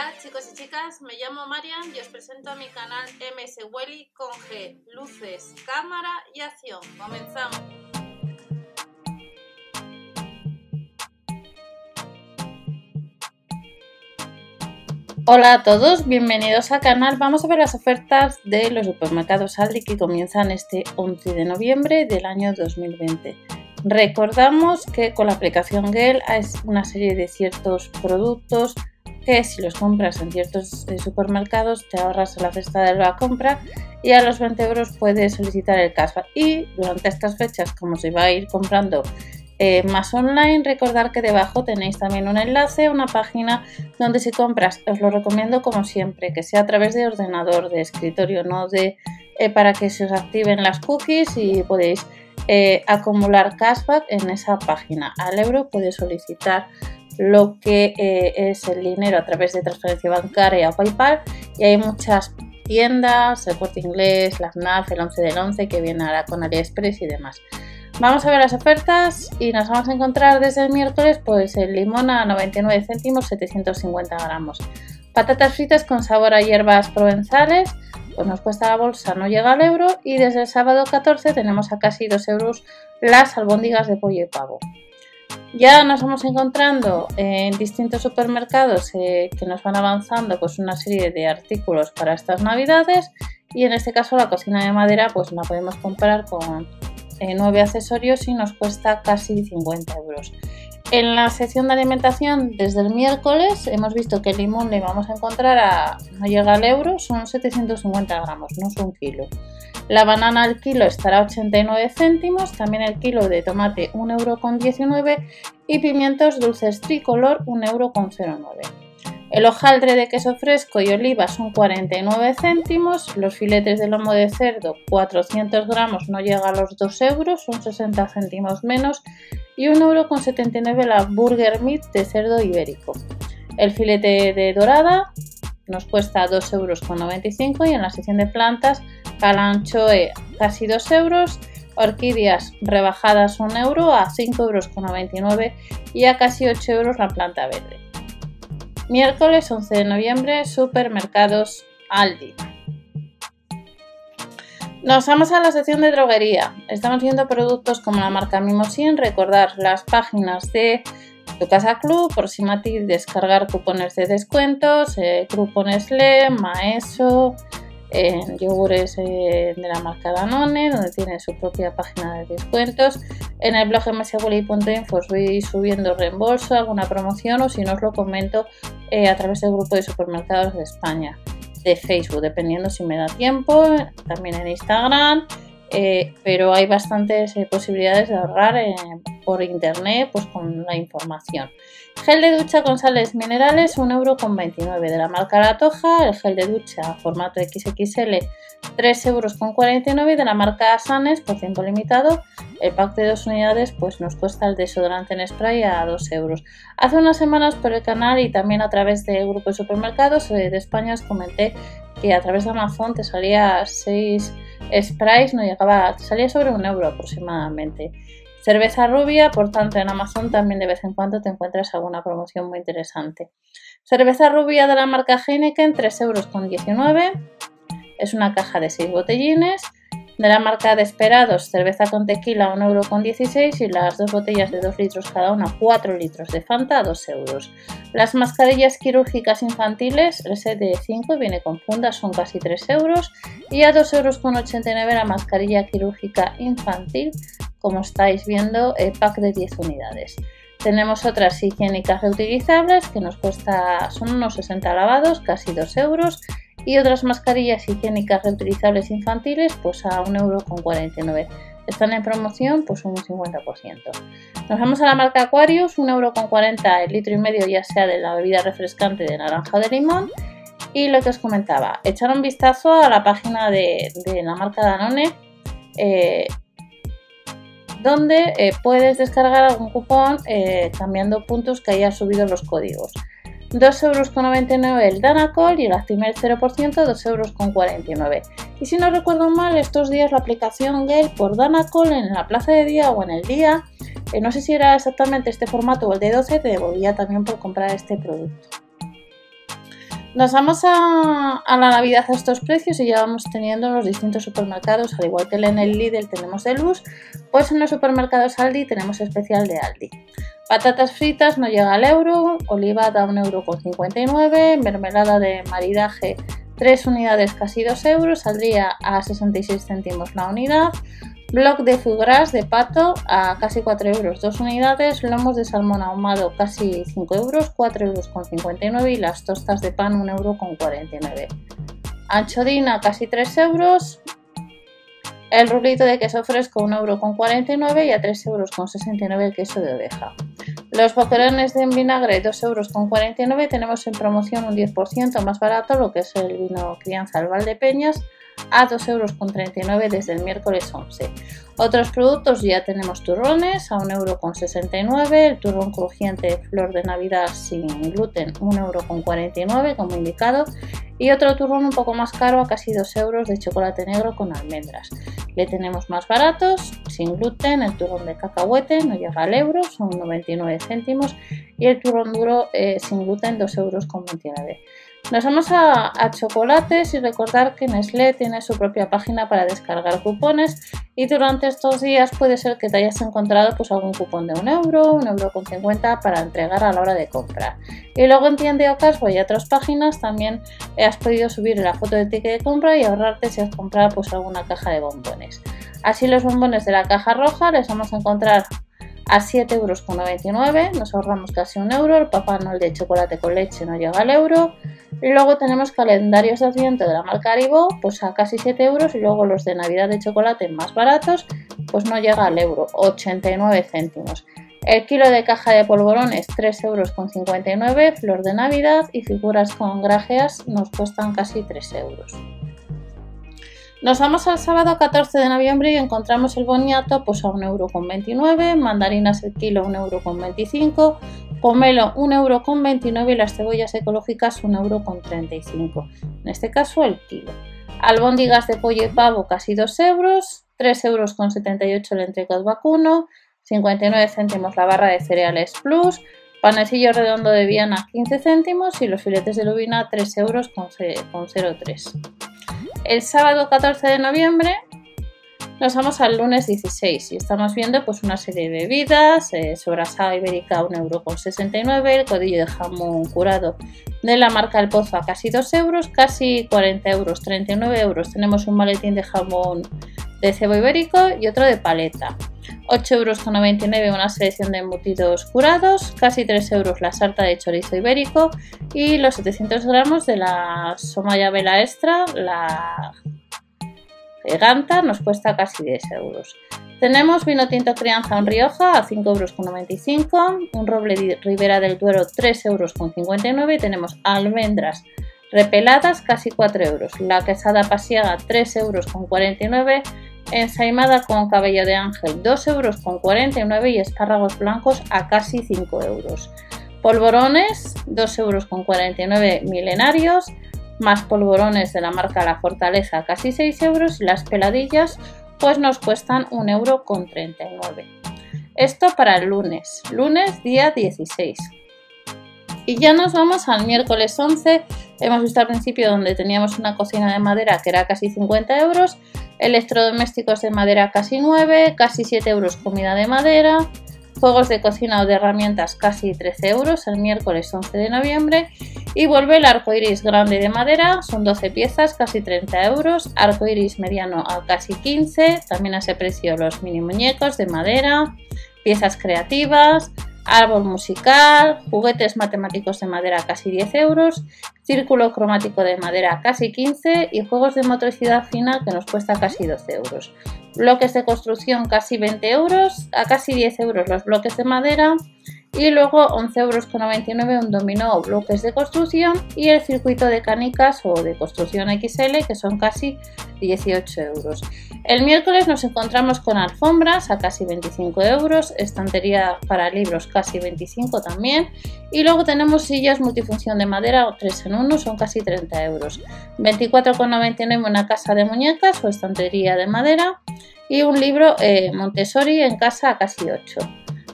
Hola chicos y chicas, me llamo Marian y os presento a mi canal MS Welly con G, luces, cámara y acción. Comenzamos. Hola a todos, bienvenidos al canal. Vamos a ver las ofertas de los supermercados Aldi que comienzan este 11 de noviembre del año 2020. Recordamos que con la aplicación Gel hay una serie de ciertos productos que si los compras en ciertos eh, supermercados te ahorras la cesta de la compra y a los 20 euros puedes solicitar el cashback. Y durante estas fechas, como se va a ir comprando eh, más online, recordar que debajo tenéis también un enlace, una página donde si compras, os lo recomiendo como siempre, que sea a través de ordenador, de escritorio, no de eh, para que se os activen las cookies y podéis acumular cashback en esa página. Al euro puedes solicitar lo que eh, es el dinero a través de transferencia bancaria o PayPal y hay muchas tiendas, el Corte Inglés, la FNAF, el 11 del 11 que viene ahora con AliExpress y demás. Vamos a ver las ofertas y nos vamos a encontrar desde el miércoles pues el limón a 99 céntimos 750 gramos. Patatas fritas con sabor a hierbas provenzales pues nos cuesta la bolsa, no llega al euro y desde el sábado 14 tenemos a casi 2 euros las albóndigas de pollo y pavo. Ya nos vamos encontrando en distintos supermercados eh, que nos van avanzando pues una serie de artículos para estas navidades y en este caso la cocina de madera pues la podemos comprar con eh, nueve accesorios y nos cuesta casi 50 euros. En la sección de alimentación, desde el miércoles, hemos visto que el limón le vamos a encontrar a, no llega al euro, son 750 gramos, no es un kilo. La banana al kilo estará a 89 céntimos, también el kilo de tomate 1,19 euro y pimientos dulces tricolor 1,09 euro. El hojaldre de queso fresco y oliva son 49 céntimos, los filetes de lomo de cerdo 400 gramos no llega a los 2 euros, son 60 céntimos menos y 1,79 euro la burger meat de cerdo ibérico. El filete de dorada nos cuesta 2,95 euros y en la sección de plantas calanchoe casi 2 euros, orquídeas rebajadas 1 euro a 5,99 euros y a casi 8 euros la planta verde. Miércoles 11 de noviembre, supermercados Aldi. Nos vamos a la sección de droguería. Estamos viendo productos como la marca Mimosin. Recordar las páginas de tu casa club, por si Mati descargar cupones de descuentos, eh, Grupo Nestlé, Maeso, en yogures eh, de la marca Danone, donde tiene su propia página de descuentos. En el blog mswilly.info os voy subiendo reembolso, alguna promoción o si no os lo comento eh, a través del grupo de supermercados de España, de Facebook, dependiendo si me da tiempo, también en Instagram. Eh, pero hay bastantes posibilidades de ahorrar por internet pues con la información. Gel de ducha con sales minerales, 1,29€ de la marca La Toja. El gel de ducha formato XXL, 3,49€ de la marca Sanes por tiempo limitado. El pack de dos unidades pues nos cuesta el desodorante en spray a 2 euros. Hace unas semanas por el canal y también a través del grupo de supermercados eh, de España os comenté que a través de Amazon te salía 6 sprays, no llegaba, salía sobre un euro aproximadamente. Cerveza rubia, por tanto en Amazon también de vez en cuando te encuentras alguna promoción muy interesante. Cerveza rubia de la marca Heineken, 3,19 euros. Es una caja de 6 botellines. De la marca Desperados, cerveza con tequila, 1,16 euros y las dos botellas de 2 litros cada una, 4 litros de Fanta, 2 euros. Las mascarillas quirúrgicas infantiles, el set de 5 viene con fundas, son casi 3 euros. Y a 2,89 euros la mascarilla quirúrgica infantil como estáis viendo, el pack de 10 unidades. Tenemos otras higiénicas reutilizables que nos cuesta, son unos 60 lavados, casi 2 euros. Y otras mascarillas higiénicas reutilizables infantiles, pues a 1,49 euro. Están en promoción, pues un 50%. Nos vamos a la marca Aquarius, 1,40 euro el litro y medio, ya sea de la bebida refrescante de naranja o de limón. Y lo que os comentaba, echar un vistazo a la página de, la marca Danone. Eh, donde eh, puedes descargar algún cupón eh, cambiando puntos que haya subido los códigos. 2,99 euros el Danacol y el Actimel 0%, 2,49 euros. Y si no recuerdo mal, estos días la aplicación Gale por Danacol en la plaza de día o en el día, eh, no sé si era exactamente este formato o el de 12, te devolvía también por comprar este producto. Nos vamos a, la Navidad a estos precios y ya vamos teniendo en los distintos supermercados, al igual que en el Lidl tenemos de luz, pues en los supermercados Aldi tenemos especial de Aldi. Patatas fritas no llega al euro, oliva da 1,59€, mermelada de maridaje 3 unidades casi 2 euros, saldría a 66 céntimos la unidad, Bloc de foie de pato a casi 4 euros, 2 unidades. Lomos de salmón ahumado casi 5 euros, 4 euros con 59 y las tostas de pan 1 euro con 49. Anchodina casi 3 euros. El rulito de queso fresco 1 euro con 49 y a 3 euros con 69 el queso de oveja. Los boquerones de vinagre 2 euros con 49 tenemos en promoción un 10% más barato lo que es el vino crianza al Valdepeñas a 2,39 euros desde el miércoles 11. Otros productos ya tenemos turrones a 1,69€, el turrón crujiente flor de navidad sin gluten 1,49€ como indicado y otro turrón un poco más caro a casi 2 euros de chocolate negro con almendras. Le tenemos más baratos, sin gluten, el turrón de cacahuete no llega al euro, son 99 céntimos y el turrón duro eh, sin gluten 2,29 euros. Nos vamos a, chocolates y recordar que Nestlé tiene su propia página para descargar cupones y durante estos días puede ser que te hayas encontrado pues algún cupón de un euro, un euro con 50 para entregar a la hora de comprar. Y luego en Tienda Ocasbo y otras páginas también has podido subir la foto del ticket de compra y ahorrarte si has comprado pues alguna caja de bombones. Así los bombones de la caja roja les vamos a encontrar a 7,99 euros, nos ahorramos casi un euro, el Papá Noel de chocolate con leche no llega al euro, luego tenemos calendarios de adviento de la marca pues a casi 7 euros. Y luego los de Navidad de chocolate más baratos, pues no llega al euro, 89 céntimos. El kilo de caja de polvorones 3,59 euros, flor de Navidad y figuras con grajeas nos cuestan casi 3 euros. Nos vamos al sábado 14 de noviembre y encontramos el boniato pues a 1,29€, mandarinas el kilo 1,25€, pomelo 1,29€ y las cebollas ecológicas 1,35€, en este caso el kilo. Albóndigas de pollo y pavo casi 2 euros, 3,78€ el entrecot vacuno, 59 céntimos la barra de cereales plus, panecillo redondo de Viana 15 céntimos y los filetes de lubina 3 euros con 0,3. El sábado 14 de noviembre nos vamos al lunes 16 y estamos viendo pues una serie de bebidas, eh, sobrasada ibérica 1,69€, el codillo de jamón curado de la marca El Pozo a casi 2 euros, casi 40 euros, 39 euros. Tenemos un maletín de jamón de cebo ibérico y otro de paleta. 8,99 euros una selección de embutidos curados, casi 3 euros la sarta de chorizo ibérico y los 700 gramos de la somaya vela extra, la giganta, nos cuesta casi 10 euros. Tenemos vino tinto crianza en Rioja a 5,95 euros, un roble Ribera del Duero 3,59 euros y tenemos almendras repeladas casi 4 euros, la quesada pasiaga 3,49 euros ensaimada con cabello de ángel 2,49 euros y espárragos blancos a casi 5 euros. Polvorones 2,49 euros milenarios, más polvorones de la marca La Fortaleza casi 6 euros y las peladillas pues nos cuestan 1,39 euros. Esto para el lunes, lunes día 16. Y ya nos vamos al miércoles 11. Hemos visto al principio donde teníamos una cocina de madera que era casi 50 euros electrodomésticos de madera casi 9, casi 7 euros comida de madera, juegos de cocina o de herramientas casi 13 euros el miércoles 11 de noviembre y vuelve el arco iris grande de madera, son 12 piezas, casi 30 euros, arco iris mediano a casi 15, también a ese precio los mini muñecos de madera, piezas creativas, árbol musical, juguetes matemáticos de madera casi 10 euros, círculo cromático de madera casi 15 y juegos de motricidad fina que nos cuesta casi 12 euros. Bloques de construcción casi 20 euros, a casi 10 euros los bloques de madera y luego 11,99 euros un dominó o bloques de construcción y el circuito de canicas o de construcción XL que son casi 18 euros. El miércoles nos encontramos con alfombras a casi 25 euros, estantería para libros casi 25 también y luego tenemos sillas multifunción de madera o 3 en 1 son casi 30 euros. 24,99 una casa de muñecas o estantería de madera y un libro eh, Montessori en casa a casi 8.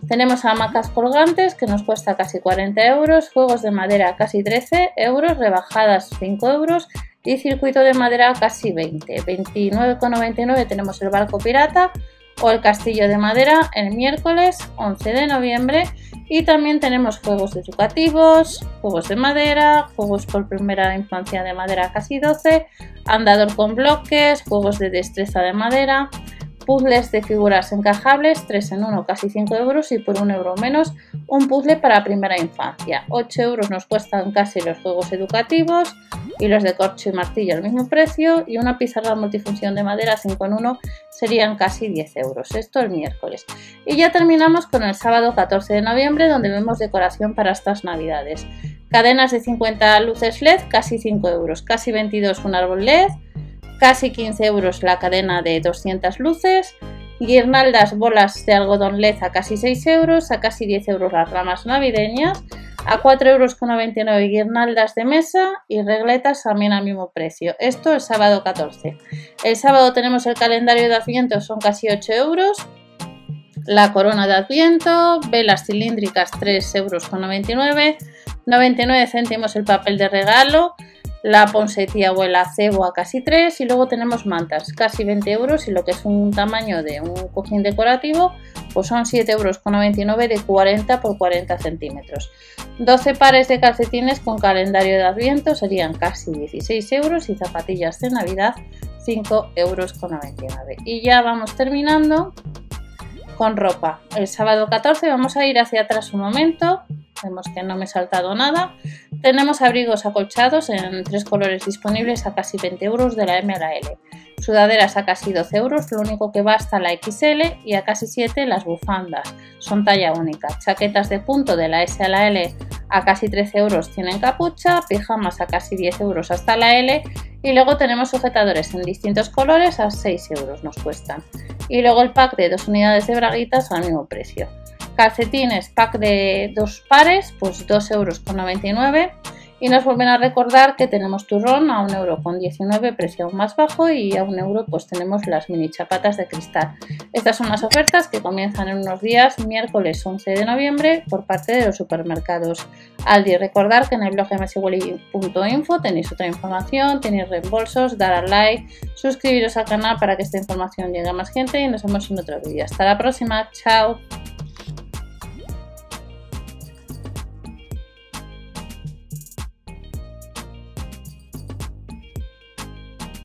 Tenemos hamacas colgantes que nos cuesta casi 40 euros, juegos de madera casi 13 euros, rebajadas 5 euros y circuito de madera casi 20. 29,99 tenemos el barco pirata o el castillo de madera el miércoles 11 de noviembre y también tenemos juegos educativos, juegos de madera, juegos por primera infancia de madera casi 12, andador con bloques, juegos de destreza de madera, puzzles de figuras encajables, 3 en 1, casi 5 euros y por 1 euro menos un puzzle para primera infancia. 8 euros nos cuestan casi los juegos educativos y los de corcho y martillo al mismo precio y una pizarra multifunción de madera 5 en 1 serían casi 10 euros. Esto el miércoles. Y ya terminamos con el sábado 14 de noviembre donde vemos decoración para estas navidades. Cadenas de 50 luces LED, casi 5 euros, casi 22 un árbol LED, casi 15 euros la cadena de 200 luces, guirnaldas bolas de algodón LED a casi 6 euros, a casi 10 euros las ramas navideñas, a 4,99 euros guirnaldas de mesa y regletas también al mismo precio. Esto el sábado 14. El sábado tenemos el calendario de Adviento, son casi 8 euros. La corona de Adviento, velas cilíndricas 3,99 euros. 99 céntimos el papel de regalo, la ponsetía o el acebo a casi 3 y luego tenemos mantas, casi 20 euros y lo que es un tamaño de un cojín decorativo pues son 7,99 euros de 40 por 40 centímetros. 12 pares de calcetines con calendario de adviento serían casi 16 euros y zapatillas de navidad 5,99 euros. Y ya vamos terminando con ropa. El sábado 14 vamos a ir hacia atrás un momento Vemos que no me he saltado nada. Tenemos abrigos acolchados en tres colores disponibles a casi 20 euros de la M a la L. Sudaderas a casi 12 euros, lo único que va hasta la XL y a casi 7 las bufandas. Son talla única. Chaquetas de punto de la S a la L a casi 13 euros tienen capucha, pijamas a casi 10 euros hasta la L y luego tenemos sujetadores en distintos colores a 6 euros nos cuestan. Y luego el pack de dos unidades de braguitas al mismo precio. Calcetines, pack de dos pares, pues 2,99 euros. Y nos vuelven a recordar que tenemos turrón a 1,19€, precio aún más bajo, y a 1 euro pues tenemos las mini chapatas de cristal. Estas son las ofertas que comienzan en unos días, miércoles 11 de noviembre, por parte de los supermercados Aldi. Recordar que en el blog mswelly.info tenéis otra información, tenéis reembolsos, dar al like, suscribiros al canal para que esta información llegue a más gente y nos vemos en otro vídeo. Hasta la próxima, chao.